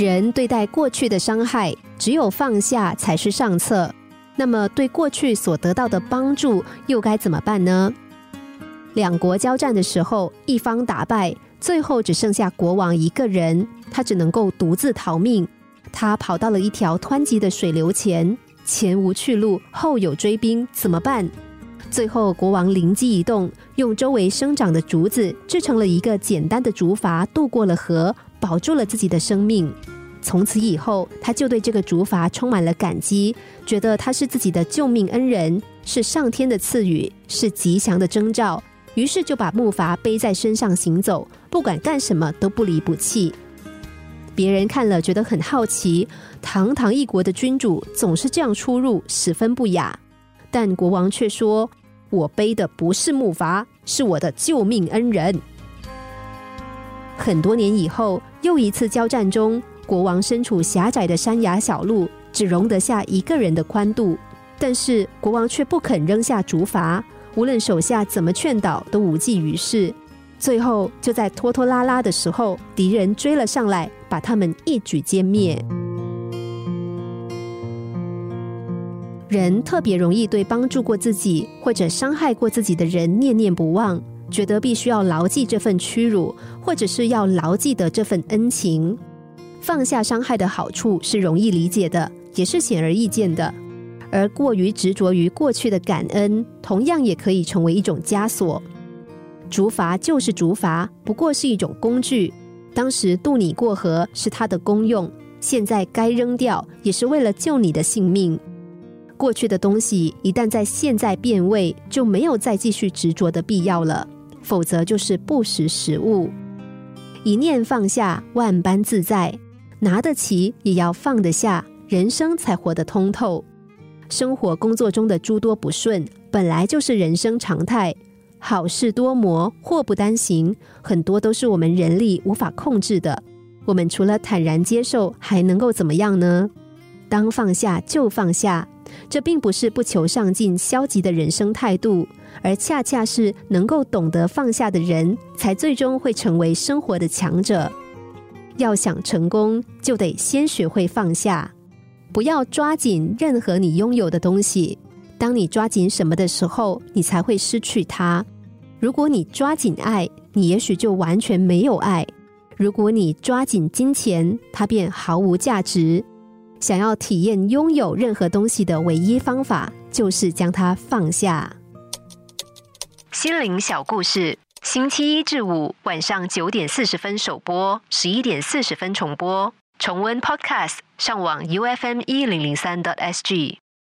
人对待过去的伤害，只有放下才是上策。那么，对过去所得到的帮助，又该怎么办呢？两国交战的时候，一方打败，最后只剩下国王一个人，他只能够独自逃命。他跑到了一条湍急的水流前，前无去路，后有追兵，怎么办？最后，国王灵机一动，用周围生长的竹子制成了一个简单的竹筏，渡过了河。保住了自己的生命，从此以后，他就对这个竹筏充满了感激，觉得他是自己的救命恩人，是上天的赐予，是吉祥的征兆。于是就把木筏背在身上行走，不管干什么都不离不弃。别人看了觉得很好奇，堂堂一国的君主总是这样出入，十分不雅。但国王却说：“我背的不是木筏，是我的救命恩人。”很多年以后，又一次交战中，国王身处狭窄的山崖小路，只容得下一个人的宽度。但是国王却不肯扔下竹筏，无论手下怎么劝导，都无济于事。最后，就在拖拖拉拉的时候，敌人追了上来，把他们一举歼灭。人特别容易对帮助过自己或者伤害过自己的人念念不忘。觉得必须要牢记这份屈辱，或者是要牢记的这份恩情。放下伤害的好处是容易理解的，也是显而易见的。而过于执着于过去的感恩，同样也可以成为一种枷锁。竹筏就是竹筏，不过是一种工具。当时渡你过河是它的功用，现在该扔掉，也是为了救你的性命。过去的东西一旦在现在变味，就没有再继续执着的必要了。否则就是不识时务，一念放下，万般自在。拿得起也要放得下，人生才活得通透。生活工作中的诸多不顺，本来就是人生常态。好事多磨，祸不单行，很多都是我们人力无法控制的。我们除了坦然接受，还能够怎么样呢？当放下就放下。这并不是不求上进、消极的人生态度，而恰恰是能够懂得放下的人，才最终会成为生活的强者。要想成功，就得先学会放下，不要抓紧任何你拥有的东西。当你抓紧什么的时候，你才会失去它。如果你抓紧爱，你也许就完全没有爱；如果你抓紧金钱，它便毫无价值。想要体验拥有任何东西的唯一方法，就是将它放下。心灵小故事，星期一至五晚上九点四十分首播，十一点四十分重播。重温 Podcast，上网 U F M 一零零三 t S G。